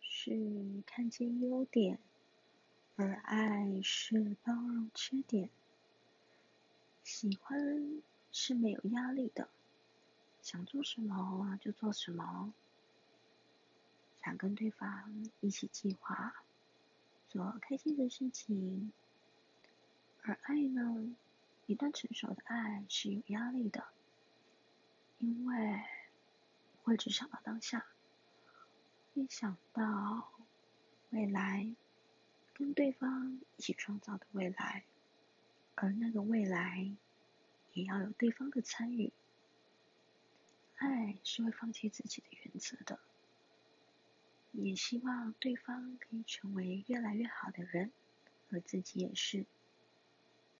是看见优点，而爱是包容缺点。喜欢是没有压力的，想做什么就做什么，想跟对方一起计划做开心的事情。而爱呢，一段成熟的爱是有压力的，因为会只想到当下。会想到未来，跟对方一起创造的未来，而那个未来也要有对方的参与。爱是会放弃自己的原则的，也希望对方可以成为越来越好的人，而自己也是。